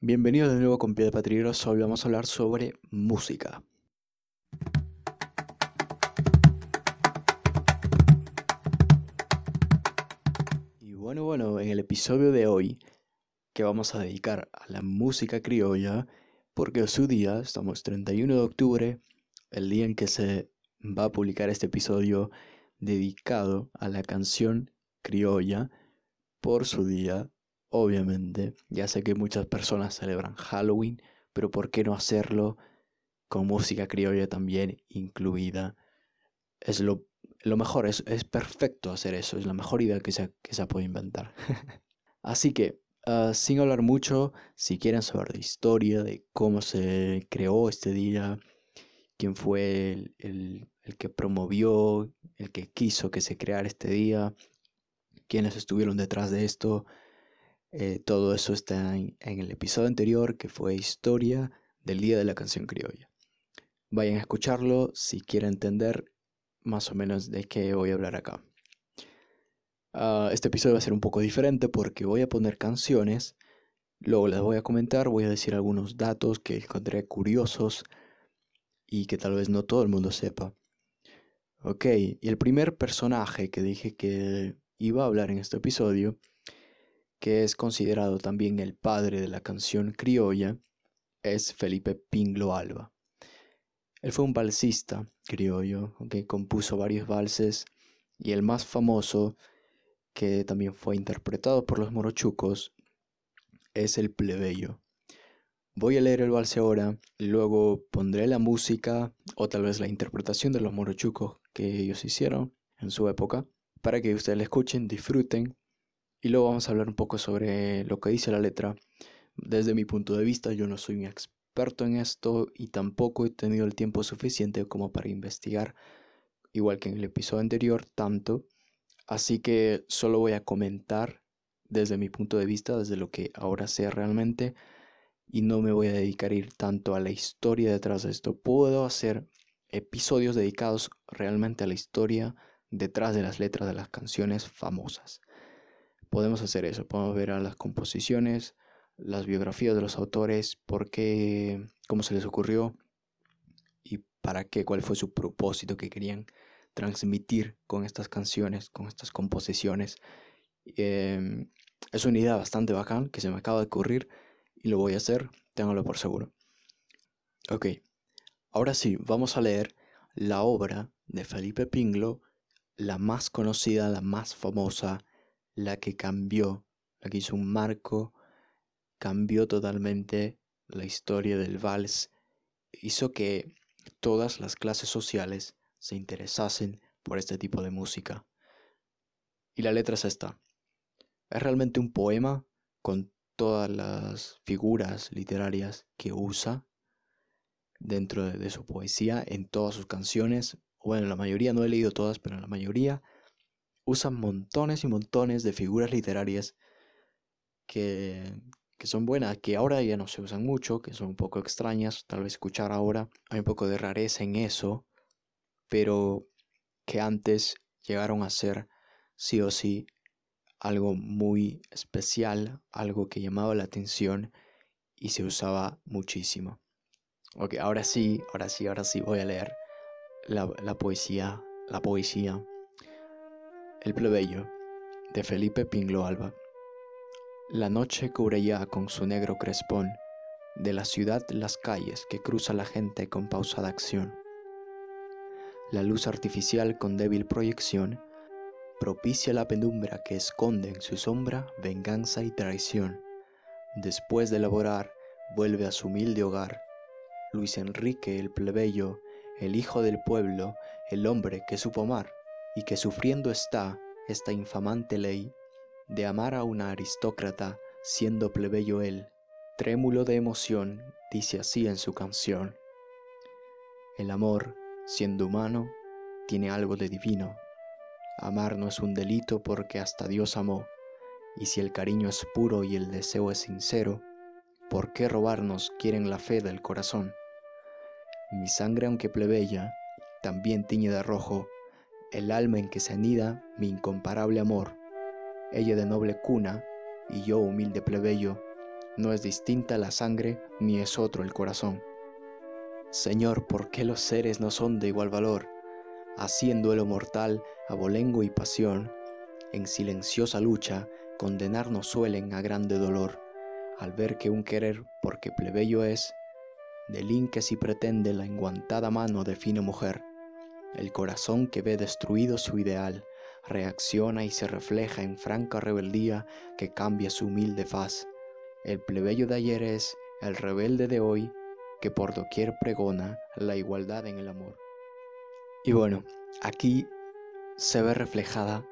Bienvenidos de nuevo con Pie de Patriotas. Hoy vamos a hablar sobre música. Y bueno, bueno, en el episodio de hoy que vamos a dedicar a la música criolla, porque su día, estamos 31 de octubre, el día en que se va a publicar este episodio dedicado a la canción criolla por su día Obviamente, ya sé que muchas personas celebran Halloween, pero ¿por qué no hacerlo con música criolla también incluida? Es lo, lo mejor, es, es, perfecto hacer eso, es la mejor idea que se, que se puede inventar. Así que, uh, sin hablar mucho, si quieren saber de historia, de cómo se creó este día, quién fue el, el, el que promovió, el que quiso que se creara este día, quiénes estuvieron detrás de esto, eh, todo eso está en, el episodio anterior que fue Historia del Día de la Canción Criolla. Vayan a escucharlo si quieren entender más o menos de qué voy a hablar acá. Ah, este episodio va a ser un poco diferente porque voy a poner canciones, luego las voy a comentar, voy a decir algunos datos que encontré curiosos y que tal vez no todo el mundo sepa. Ok, y el primer personaje que dije que iba a hablar en este episodio que es considerado también el padre de la canción criolla, es Felipe Pinglo Alba. Él fue un balsista criollo, que compuso varios valses y el más famoso, que también fue interpretado por los morochucos, es el plebeyo. Voy a leer el valse ahora, luego pondré la música o tal vez la interpretación de los morochucos que ellos hicieron en su época, para que ustedes la escuchen, disfruten y luego vamos a hablar un poco sobre lo que dice la letra. Desde mi punto de vista, yo no soy un experto en esto y tampoco he tenido el tiempo suficiente como para investigar, igual que en el episodio anterior, tanto. Así que solo voy a comentar desde mi punto de vista, desde lo que ahora sé realmente, y no me voy a dedicar a ir tanto a la historia detrás de esto. Puedo hacer episodios dedicados realmente a la historia detrás de las letras de las canciones famosas podemos hacer eso, podemos ver a las composiciones, las biografías de los autores, por qué, cómo se les ocurrió y para qué, cuál fue su propósito que querían transmitir con estas canciones, con estas composiciones. Em, es una idea bastante bacán que se me acaba de ocurrir y lo voy a hacer, ténganlo por seguro. Ok, ahora sí, vamos a leer la obra de Felipe Pinglo, la más conocida, la más famosa, la que cambió, la que hizo un marco, cambió totalmente la historia del vals, hizo que todas las clases sociales se interesasen por este tipo de música. Y la letra es esta. Es realmente un poema con todas las figuras literarias que usa dentro de, su poesía, en todas sus canciones. Bueno, la mayoría, no he leído todas, pero en la mayoría usan montones y montones de figuras literarias que, que son buenas, que ahora ya no se usan mucho, que son un poco extrañas, tal vez escuchar ahora, hay un poco de rareza en eso, pero que antes llegaron a ser sí o sí algo muy especial, algo que llamaba la atención y se usaba muchísimo. Ok, ahora sí, ahora sí, ahora sí voy a leer la, la poesía, la poesía el plebeyo de Felipe Pinglo Alba. La noche cubre ya con su negro crespón de la ciudad las calles que cruza la gente con pausada acción. La luz artificial con débil proyección propicia la penumbra que esconde en su sombra venganza y traición. Después de laborar, vuelve a su humilde hogar. Luis Enrique el plebeyo, el hijo del pueblo, el hombre que supo amar, y que sufriendo está esta infamante ley de amar a una aristócrata siendo plebeyo él, trémulo de emoción, dice así en su canción. El amor, siendo humano, tiene algo de divino. Amar no es un delito porque hasta Dios amó, y si el cariño es puro y el deseo es sincero, ¿por qué robarnos quieren la fe del corazón? Mi sangre aunque plebeya, también tiñe de rojo el alma en que se anida mi incomparable amor, ella de noble cuna y yo humilde plebeyo, no es distinta la sangre ni es otro el corazón. Señor, ¿por qué los seres no son de igual valor? Haciendo duelo mortal, abolengo y pasión, en silenciosa lucha, condenarnos suelen a grande dolor, al ver que un querer, porque plebeyo es, delinque si pretende la enguantada mano de fina mujer. El corazón que ve destruido su ideal, reacciona y se refleja en franca rebeldía que cambia su humilde faz el plebeyo de ayer es el rebelde de hoy que por doquier pregona la igualdad en el amor. Y bueno, aquí se ve reflejada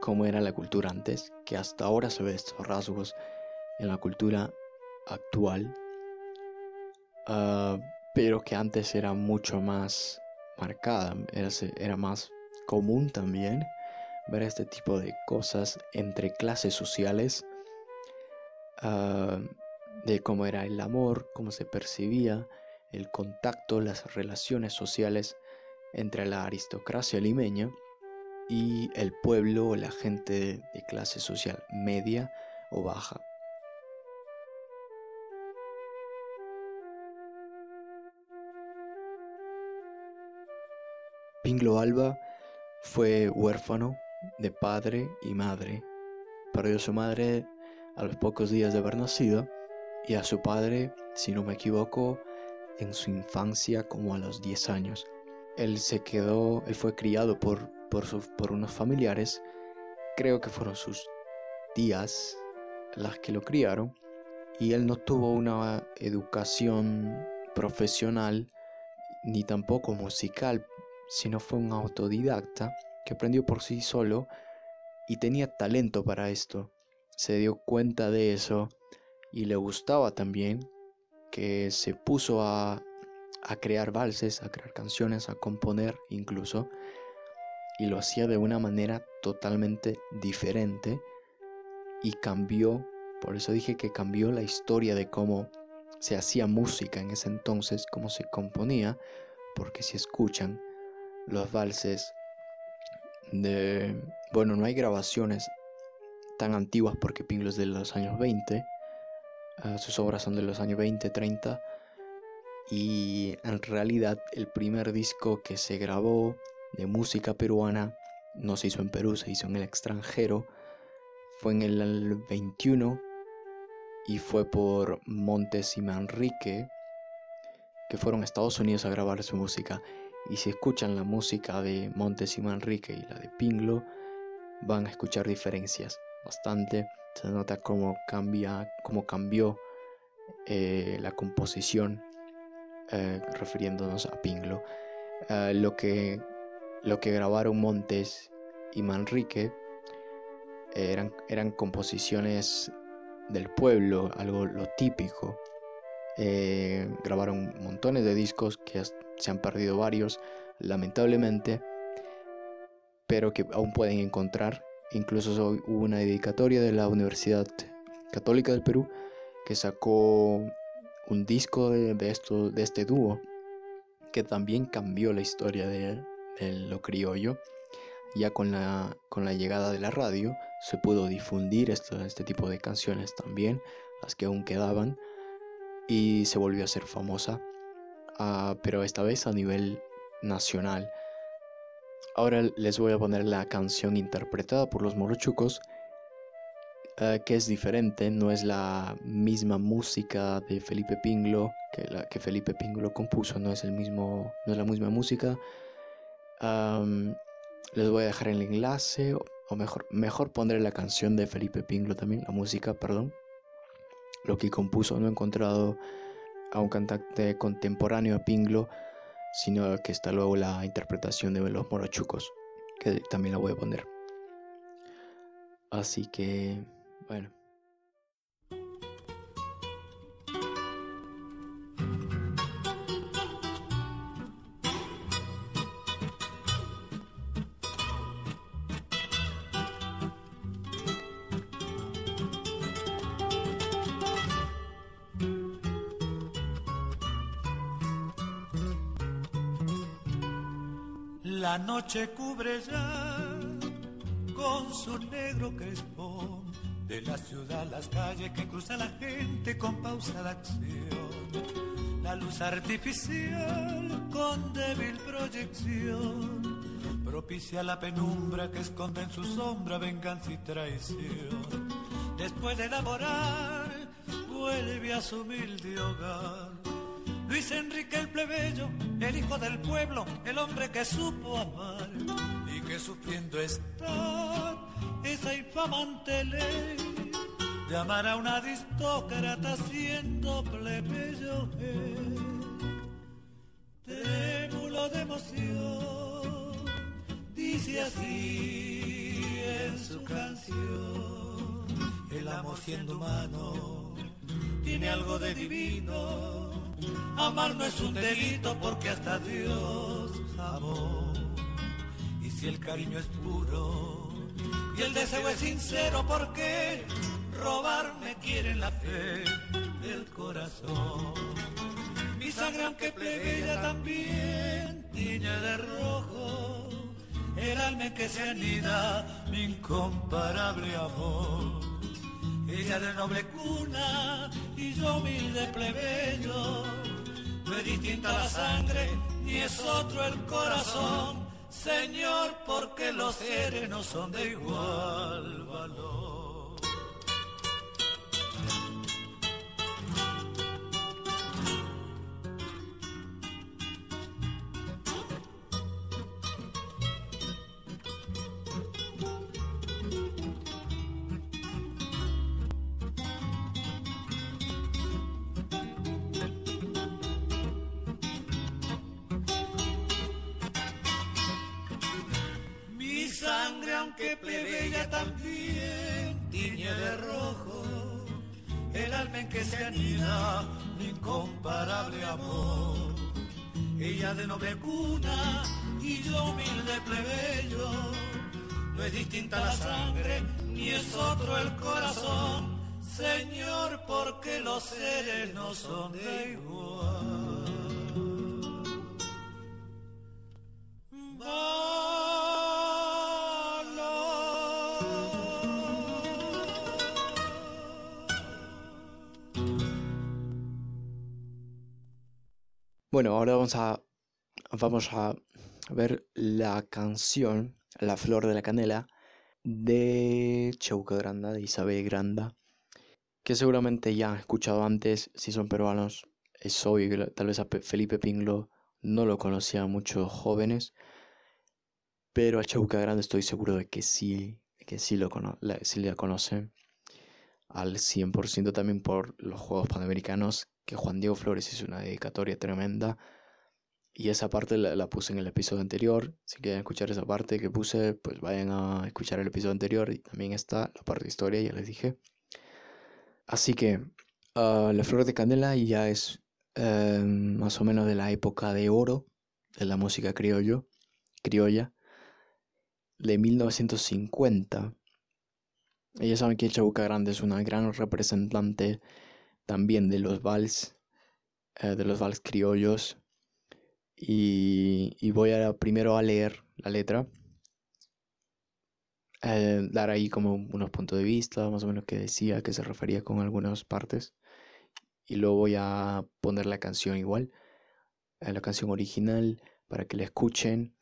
cómo era la cultura antes, que hasta ahora se ve estos rasgos en la cultura actual, ah, pero que antes era mucho más marcada, era, era más común también ver este tipo de cosas entre clases sociales Ah, de cómo era el amor, cómo se percibía el contacto, las relaciones sociales entre la aristocracia limeña y el pueblo o la gente de clase social media o baja. Pinglo Alba fue huérfano de padre y madre. Perdió su madre a los pocos días de haber nacido y a su padre, si no me equivoco, en su infancia como a los 10 años. Él se quedó, él fue criado por, por unos familiares, creo que fueron sus tías las que lo criaron, y él no tuvo una educación profesional ni tampoco musical, sino fue un autodidacta que aprendió por sí solo y tenía talento para esto. Se dio cuenta de eso y le gustaba también que se puso a, crear valses, a crear canciones, a componer incluso, y lo hacía de una manera totalmente diferente y cambió, por eso dije que cambió la historia de cómo se hacía música en ese entonces, cómo se componía, porque si escuchan los valses de, bueno, no hay grabaciones tan antiguas porque Pinglo es de los años 20, ah, sus obras son de los años 20, 30 y en realidad el primer disco que se grabó de música peruana no se hizo en Perú, se hizo en el extranjero, fue en el 21 y fue por Montes y Manrique que fueron a Estados Unidos a grabar su música y si escuchan la música de Montes y Manrique y la de Pinglo van a escuchar diferencias bastante. Se nota cómo cambia, cómo cambió eh, la composición eh, refiriéndonos a Pinglo. Eh, lo, que, lo que grabaron Montes y Manrique eran, eran composiciones del pueblo, algo lo típico. grabaron montones de discos que se han perdido varios, lamentablemente, pero que aún pueden encontrar Incluso hubo una dedicatoria de la Universidad Católica del Perú que sacó un disco de, esto, de este dúo que también cambió la historia de, lo criollo. Ya con la, con la llegada de la radio se pudo difundir esto, este tipo de canciones también, las que aún quedaban, y se volvió a ser famosa, ah, pero esta vez a nivel nacional. Ahora les voy a poner la canción interpretada por los Morochucos, eh, que es diferente, no es la misma música de Felipe Pinglo que Felipe Pinglo compuso, no es el mismo, no es la misma música. les voy a dejar el enlace, o mejor, mejor pondré la canción de Felipe Pinglo también, la música, perdón. Lo que compuso, no he encontrado a un cantante contemporáneo a Pinglo sino que está luego la interpretación de los morochucos, que también la voy a poner. Así que, bueno. La noche cubre ya con su negro crespón de la ciudad las calles que cruza la gente con pausada acción. La luz artificial con débil proyección propicia la penumbra que esconde en su sombra venganza y traición. Después de elaborar, vuelve a su humilde hogar. Luis Enrique el plebeyo, el hijo del pueblo, el hombre que supo amar y que sufriendo está esa infamante ley de amar a una aristócrata siendo plebeyo. Trémulo de emoción dice así en su canción. El amor siendo humano tiene algo de divino. Amar no es un delito porque hasta Dios amó. Y si el cariño es puro y el deseo es sincero, ¿por qué robarme quiere la fe del corazón? Mi sangre aunque plebeya también tiñe de rojo el alma que se anida, mi incomparable amor. Ella de noble cuna y yo humilde plebeyo, no es distinta la sangre ni es otro el corazón, Señor, porque los seres no son de igual valor. Aunque plebeya también tiñe de rojo el alma en que se anida mi incomparable amor. Ella de noble cuna y yo humilde plebeyo, no es distinta la sangre ni es otro el corazón, Señor, porque los seres no son de igual. Bueno, ahora vamos a, vamos a ver la canción La Flor de la Canela de Chauca Granda, de Isabel Granda, que seguramente ya han escuchado antes, si son peruanos, es obvio que tal vez a Felipe Pinglo no lo conocían muchos jóvenes, pero a Chauca Granda estoy seguro de que sí, que sí, lo la, sí la conocen al 100% también por los Juegos Panamericanos que Juan Diego Flores hizo una dedicatoria tremenda. Y esa parte la, puse en el episodio anterior. Si quieren escuchar esa parte que puse, pues vayan a escuchar el episodio anterior. Y también está la parte de historia, ya les dije. Así que ah, La Flor de Candela ya es em, más o menos de la época de oro de la música criollo, criolla, de 1950. Ellos saben que Chabuca Grande es una gran representante también de los vals, eh, de los vals criollos. Y, voy a primero a leer la letra, eh, dar ahí como unos puntos de vista, más o menos que decía, que se refería con algunas partes. Y luego voy a poner la canción igual, eh, la canción original, para que la escuchen,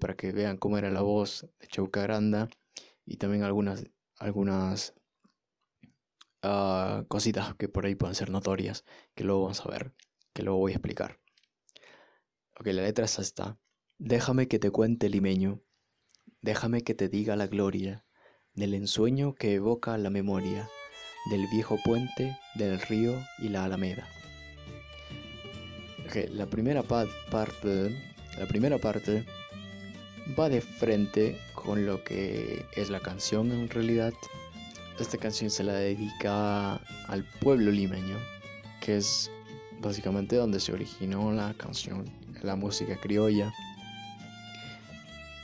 para que vean cómo era la voz de Chauca Granda y también algunas, algunas Ah, cositas que por ahí pueden ser notorias, que luego vamos a ver, que luego voy a explicar. Ok, la letra es esta. Déjame que te cuente limeño, déjame que te diga la gloria del ensueño que evoca la memoria del viejo puente, del río y la alameda. Okay, la primera parte, la primera parte va de frente con lo que es la canción en realidad esta canción se la dedica al pueblo limeño, que es básicamente donde se originó la canción, la música criolla.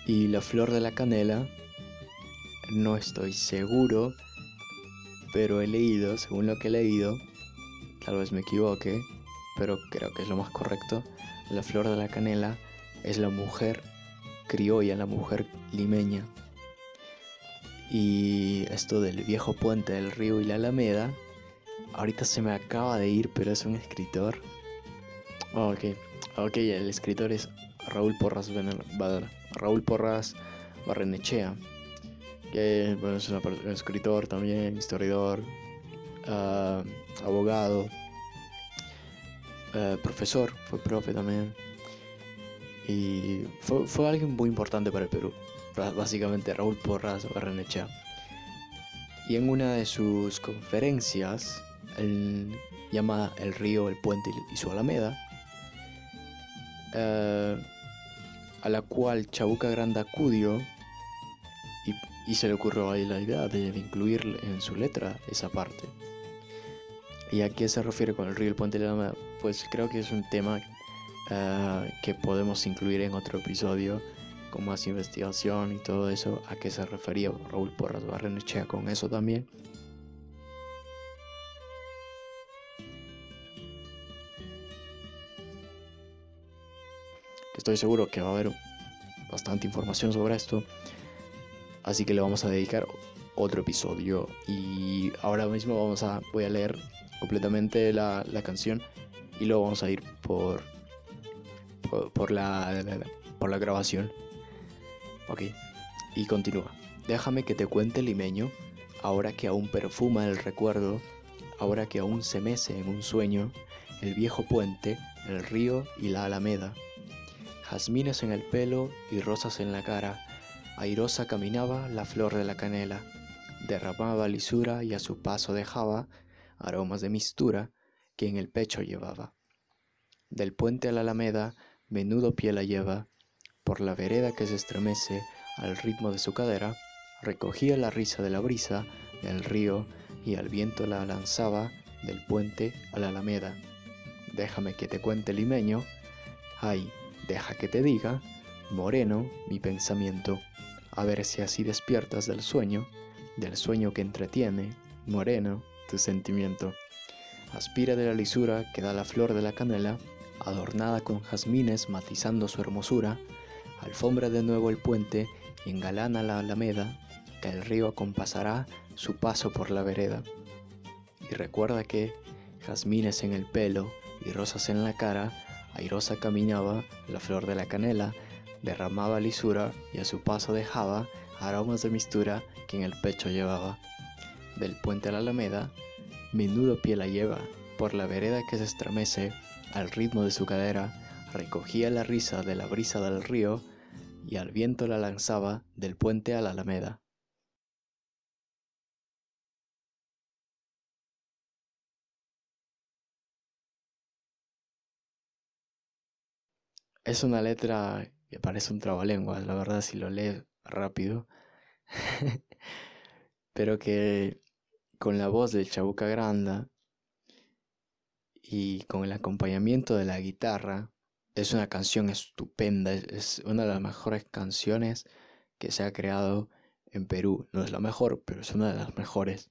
Y la flor de la canela, no estoy seguro, pero he leído, según lo que he leído, tal vez me equivoque, pero creo que es lo más correcto, la flor de la canela es la mujer criolla, la mujer limeña Y esto del viejo puente del río y la Alameda, ahorita se me acaba de ir, pero es un escritor. Oh, ok, ok, el escritor es Raúl Porras, Raúl Porras Barrenechea, que bueno, es un escritor también, historiador, uh, abogado, uh, profesor, fue profe también. Y fue, fue, alguien muy importante para el Perú, básicamente Raúl Porras Barrenechea. Y en una de sus conferencias, él llama El río, el puente y su alameda, uh, a la cual Chabuca Grande acudió y, se le ocurrió ahí la idea de incluir en su letra esa parte. ¿Y a qué se refiere con el río el puente de la Pues creo que es un tema eh, que podemos incluir en otro episodio con más investigación y todo eso. ¿A qué se refería Raúl Porras Barrenechea con eso también? Estoy seguro que va a haber bastante información sobre esto. Así que le vamos a dedicar otro episodio. Y ahora mismo vamos a, voy a leer completamente la, canción y luego vamos a ir por, por, la, por la grabación. Ok, y continúa. Déjame que te cuente limeño, ahora que aún perfuma el recuerdo, ahora que aún se mece en un sueño, el viejo puente, el río y la alameda jazmines en el pelo y rosas en la cara. Airosa caminaba la flor de la canela, derramaba lisura y a su paso dejaba aromas de mistura que en el pecho llevaba. Del puente a la alameda, menudo pie la lleva, por la vereda que se estremece al ritmo de su cadera, recogía la risa de la brisa del río y al viento la lanzaba del puente a la alameda. Déjame que te cuente limeño, ay, Deja que te diga, moreno, mi pensamiento, a ver si así despiertas del sueño, del sueño que entretiene, moreno, tu sentimiento. Aspira de la lisura que da la flor de la canela, adornada con jazmines matizando su hermosura, alfombra de nuevo el puente y engalana la alameda, que el río acompasará su paso por la vereda. Y recuerda que, jazmines en el pelo y rosas en la cara, airosa caminaba la flor de la canela, derramaba lisura y a su paso dejaba aromas de mistura que en el pecho llevaba. Del puente a la alameda, menudo pie la lleva, por la vereda que se estremece al ritmo de su cadera, recogía la risa de la brisa del río y al viento la lanzaba del puente a la alameda. Es una letra que parece un trabalenguas, la verdad, si lo lees rápido. Pero que con la voz del Chabuca Granda y con el acompañamiento de la guitarra, es una canción estupenda, es una de las mejores canciones que se ha creado en Perú. No es la mejor, pero es una de las mejores.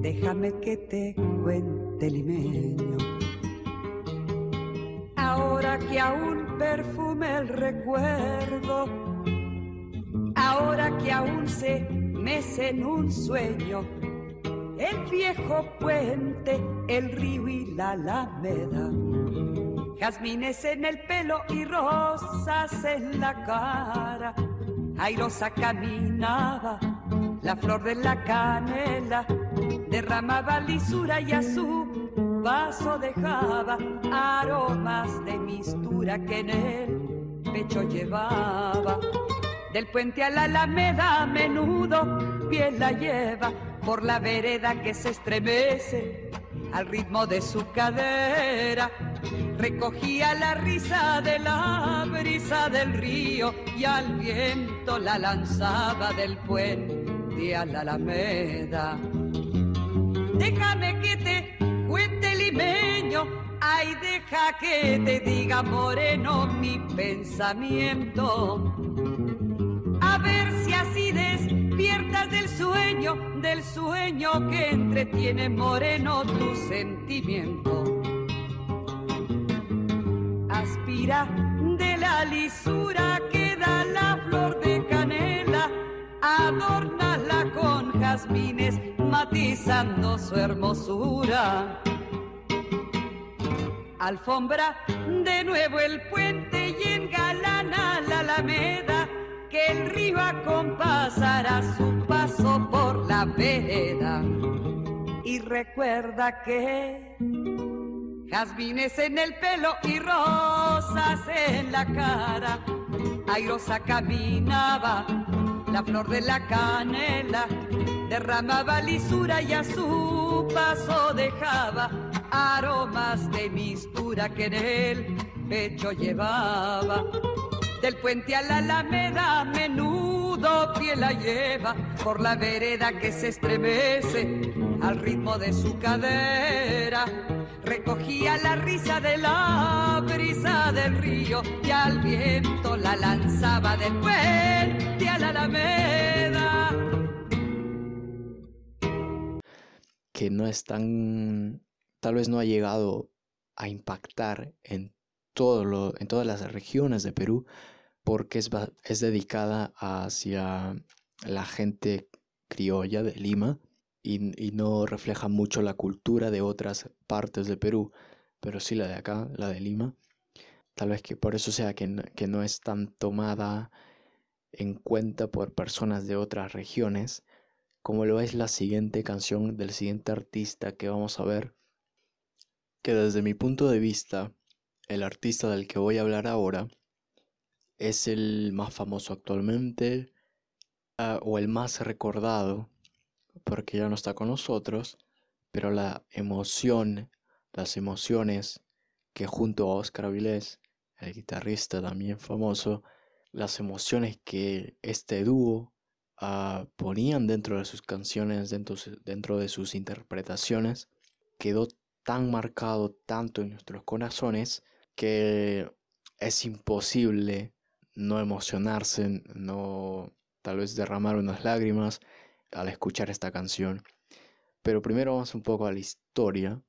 Déjame que te cuente limeño. Ahora que aún perfume el recuerdo ahora que aún se mece en un sueño, el viejo puente, el río y la alameda. Jazmines en el pelo y rosas en la cara. Airosa caminaba, la flor de la canela derramaba lisura y a su paso dejaba aromas de mistura que en el pecho llevaba. Del puente a la alameda a menudo piel la lleva por la vereda que se estremece al ritmo de su cadera. Recogía la risa de la brisa del río y al viento la lanzaba del puente a la alameda. Déjame que te cuente limeño, ay deja que te diga moreno mi pensamiento. A ver si así despiertas del sueño, del sueño que entretiene moreno tu sentimiento. Aspira de la lisura que da la flor de canela, adórnala con jazmines matizando su hermosura. Alfombra de nuevo el puente y engalana la alameda, que el río acompasará su paso por la vereda. Y recuerda que jazmines en el pelo y rosas en la cara, airosa caminaba la flor de la canela derramaba lisura y a su paso dejaba aromas de mistura que en el pecho llevaba. Del puente a la alameda menudo pie la lleva por la vereda que se estremece al ritmo de su cadera. Recogía la risa de la brisa del río y al viento la lanzaba del puente a la alameda. Que no es tan, tal vez no ha llegado a impactar en, todo lo, en todas las regiones de Perú porque es, es dedicada hacia la gente criolla de Lima y, y, no refleja mucho la cultura de otras partes de Perú, pero sí la de acá, la de Lima. Tal vez que por eso sea que que no es tan tomada en cuenta por personas de otras regiones como lo es la siguiente canción del siguiente artista que vamos a ver, que desde mi punto de vista, el artista del que voy a hablar ahora es el más famoso actualmente uh, o el más recordado, porque ya no está con nosotros, pero la emoción, las emociones que junto a Oscar Avilés, el guitarrista también famoso, las emociones que este dúo Ah, ponían dentro de sus canciones, dentro, dentro de sus interpretaciones, quedó tan marcado tanto en nuestros corazones que es imposible no emocionarse, no tal vez derramar unas lágrimas al escuchar esta canción. Pero primero vamos un poco a la historia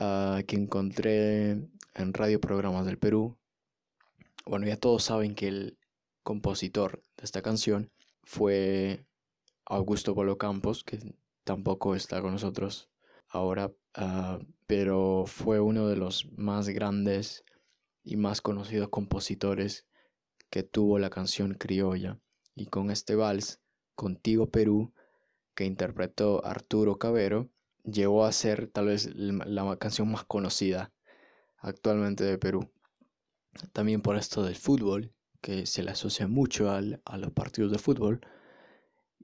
uh, que encontré en Radio Programas del Perú. Bueno, ya todos saben que el compositor de esta canción fue Augusto Polo Campos, que tampoco está con nosotros ahora, uh, pero fue uno de los más grandes y más conocidos compositores que tuvo la canción criolla. Y con este vals, Contigo Perú, que interpretó Arturo Cabero, llegó a ser tal vez la canción más conocida actualmente de Perú. También por esto del fútbol, que se le asocia mucho al, a los partidos de fútbol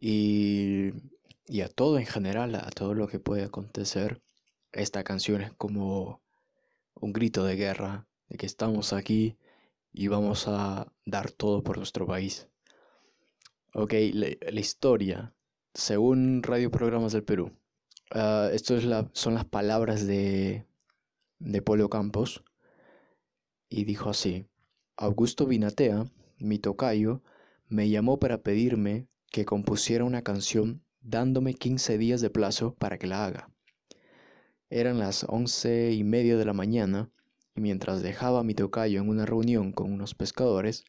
y, y, a todo en general, a todo lo que puede acontecer. Esta canción es como un grito de guerra, de que estamos aquí y vamos a dar todo por nuestro país. Ok, la, la historia, según Radio Programas del Perú. Uh, esto es la, son las palabras de, de Polo Campos y dijo así. Augusto Binatea, mi tocayo, me llamó para pedirme que compusiera una canción dándome 15 días de plazo para que la haga. Eran las once y media de la mañana y mientras dejaba a mi tocayo en una reunión con unos pescadores,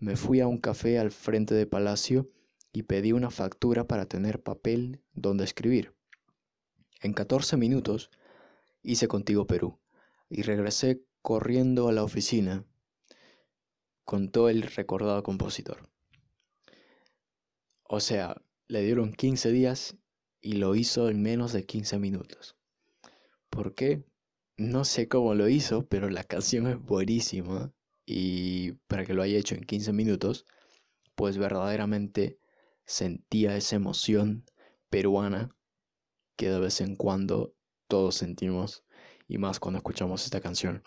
me fui a un café al frente de palacio y pedí una factura para tener papel donde escribir. En 14 minutos hice contigo Perú y regresé corriendo a la oficina contó el recordado compositor. O sea, le dieron 15 días y lo hizo en menos de 15 minutos. ¿Por qué? No sé cómo lo hizo, pero la canción es buenísima. Y para que lo haya hecho en 15 minutos, pues verdaderamente sentía esa emoción peruana que de vez en cuando todos sentimos, y más cuando escuchamos esta canción.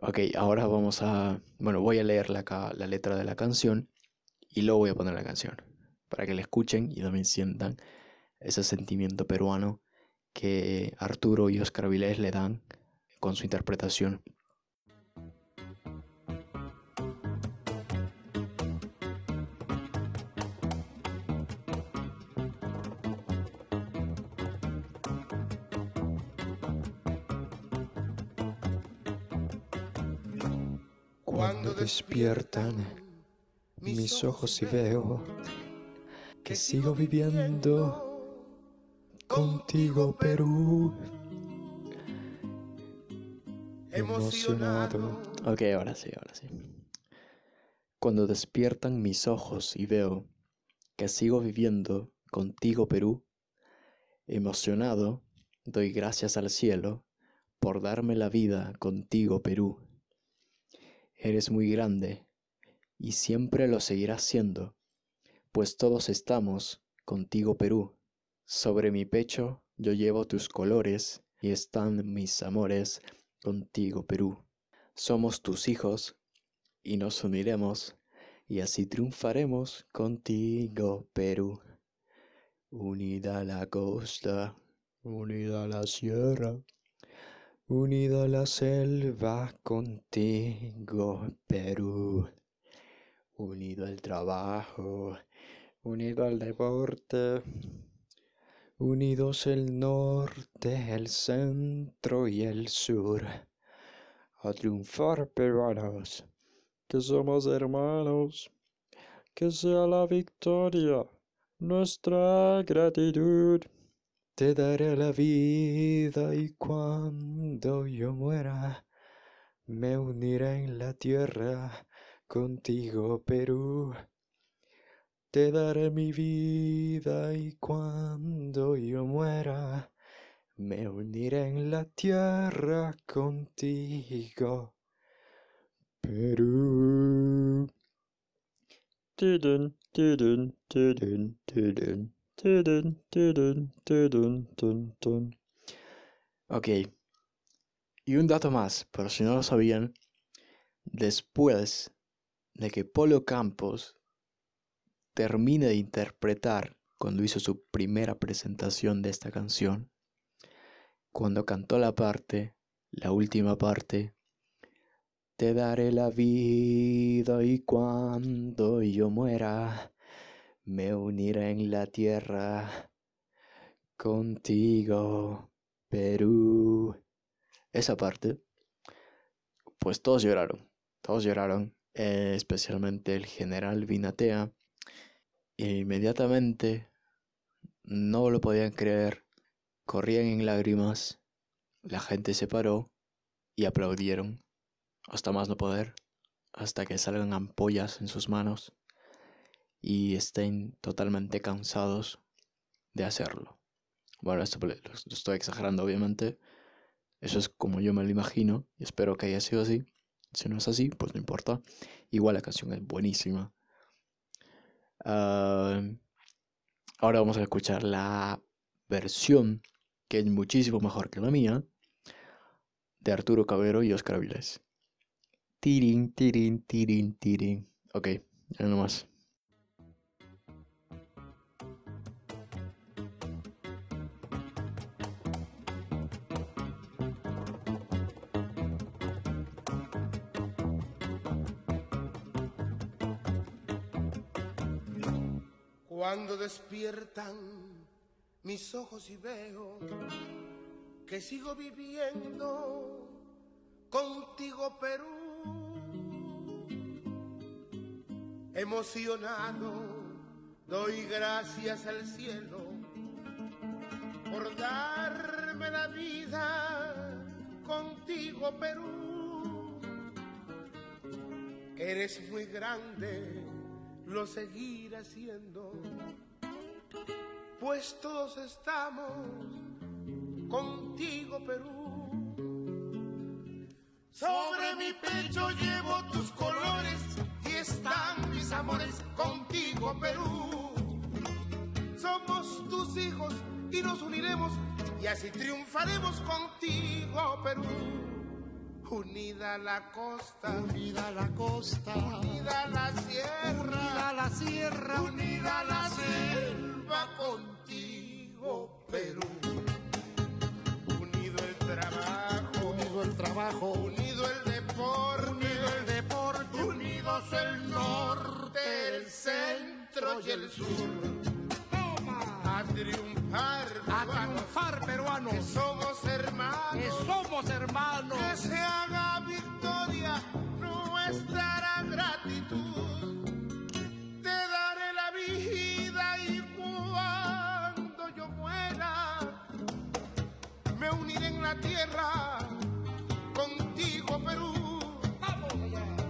Ok, ahora vamos a... Bueno, voy a leer la, la letra de la canción y luego voy a poner la canción, para que la escuchen y también sientan ese sentimiento peruano que Arturo y Oscar Vilés le dan con su interpretación. Despiertan mis ojos y veo que sigo viviendo contigo, Perú. Emocionado. Ok, ahora sí, ahora sí. Cuando despiertan mis ojos y veo que sigo viviendo contigo, Perú, emocionado, doy gracias al cielo por darme la vida contigo, Perú. Eres muy grande y siempre lo seguirás siendo, pues todos estamos contigo, Perú. Sobre mi pecho yo llevo tus colores y están mis amores contigo, Perú. Somos tus hijos y nos uniremos y así triunfaremos contigo, Perú. Unida la costa, unida la sierra. Unido a la selva contigo, Perú. Unido al trabajo, unido al deporte. Unidos el norte, el centro y el sur. A triunfar, peruanos, que somos hermanos. Que sea la victoria nuestra gratitud. Te daré la vida y cuando yo muera, me uniré en la tierra contigo, Perú. Te daré mi vida y cuando yo muera, me uniré en la tierra contigo, Perú. Ok. Y un dato más, por si no lo sabían, después de que Polo Campos termine de interpretar cuando hizo su primera presentación de esta canción, cuando cantó la parte, la última parte, te daré la vida y cuando yo muera, me uniré en la tierra contigo, Perú. Esa parte, pues todos lloraron, todos lloraron, eh, especialmente el general Vinatea. E inmediatamente no lo podían creer, corrían en lágrimas, la gente se paró y aplaudieron, hasta más no poder, hasta que salgan ampollas en sus manos y estén totalmente cansados de hacerlo. Bueno, esto lo estoy exagerando obviamente. Eso es como yo me lo imagino y espero que haya sido así. Si no es así, pues no importa. Igual la canción es buenísima. Ah, ahora vamos a escuchar la versión que es muchísimo mejor que la mía de Arturo Cabero y Oscar Avilés. Tirin, tirin, tirin, tirin. Ok, ya nomás. Cuando despiertan mis ojos y veo que sigo viviendo contigo, Perú. Emocionado, doy gracias al cielo por darme la vida contigo, Perú. Eres muy grande lo seguirá haciendo, pues todos estamos contigo, Perú. Sobre mi pecho llevo tus colores y están mis amores contigo, Perú. Somos tus hijos y nos uniremos y así triunfaremos contigo, Perú. Unida la costa, Unida la costa, unida la sierra, unida la sierra, unida la selva contigo, Perú. Unido el trabajo, unido el trabajo, unido el deporte, unido el deporte, unidos el norte, el centro y el sur. A triunfar, a triunfar peruanos, que somos hermanos. que somos hermanos. que se tierra contigo, Perú.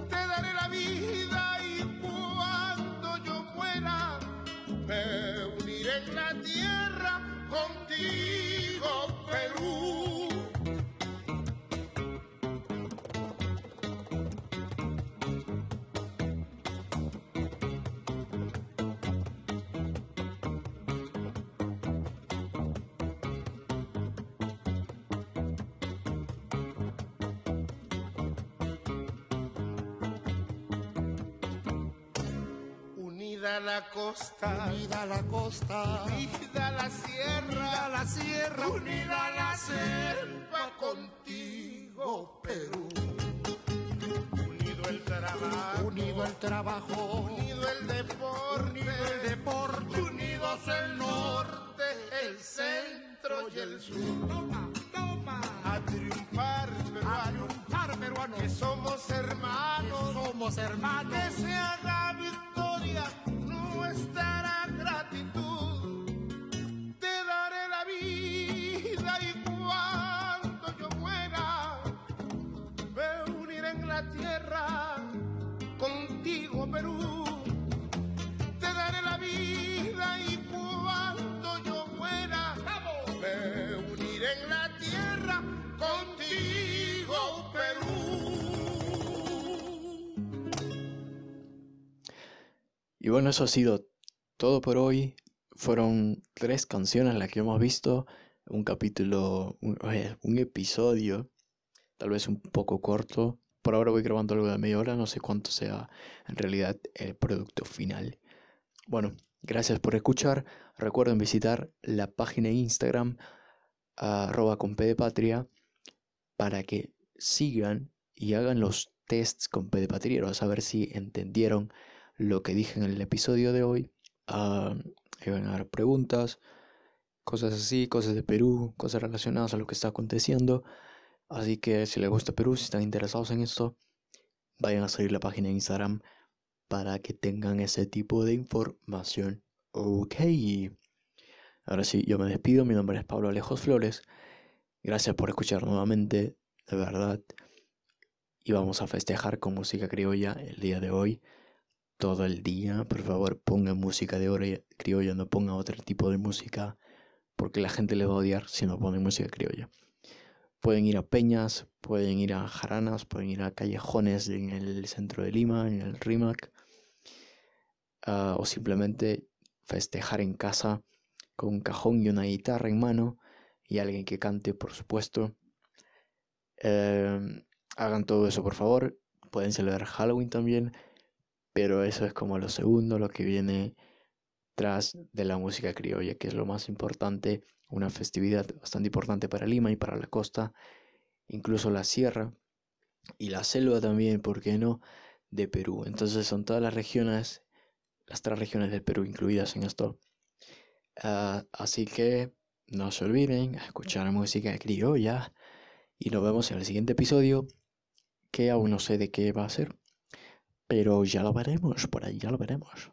Te daré la vida y cuando yo muera, me uniré en la tierra contigo, Unida la costa, Unida la costa, unida la sierra, unida la sierra, unida la selva contigo, Perú. Unido el trabajo, unido el trabajo, unido el deporte, unido el deporte, unidos el norte, el centro y el sur. toma, toma, A triunfar, a peruano, triunfar peruanos, que somos hermanos. somos hermanos. que Te daré la vida y yo en la tierra contigo, Perú. Y bueno, eso ha sido todo por hoy. Fueron tres canciones las que hemos visto. Un capítulo, un episodio, tal vez un poco corto. Por ahora voy grabando algo de media hora, no sé cuánto sea en realidad el producto final. Bueno, gracias por escuchar. Recuerden visitar la página de Instagram, arroba con P de Patria, para que sigan y hagan los tests con P de Patrieros, a ver si entendieron lo que dije en el episodio de hoy. Ahí van a dar preguntas, cosas así, cosas de Perú, cosas relacionadas a lo que está aconteciendo. Así que si les gusta Perú, si están interesados en esto, vayan a seguir la página de Instagram para que tengan ese tipo de información. Ok. Ahora sí, yo me despido. Mi nombre es Pablo Alejos Flores. Gracias por escuchar nuevamente, de verdad. Y vamos a festejar con música criolla el día de hoy. Todo el día, por favor, pongan música de oro criolla, no pongan otro tipo de música, porque la gente le va a odiar si no ponen música criolla. Pueden ir a peñas, pueden ir a jaranas, pueden ir a callejones en el centro de Lima, en el RIMAC, ah, o simplemente festejar en casa con un cajón y una guitarra en mano y alguien que cante, por supuesto. Em, hagan todo eso, por favor. Pueden celebrar Halloween también, pero eso es como lo segundo, lo que viene de la música criolla, que es lo más importante, una festividad bastante importante para Lima y para la costa, incluso la sierra y la selva también, ¿por qué no?, de Perú. Entonces son todas las regiones, las tres regiones del Perú incluidas en esto. Ah, así que no se olviden a escuchar música criolla y nos vemos en el siguiente episodio, que aún no sé de qué va a ser, pero ya lo veremos, por ahí ya lo veremos.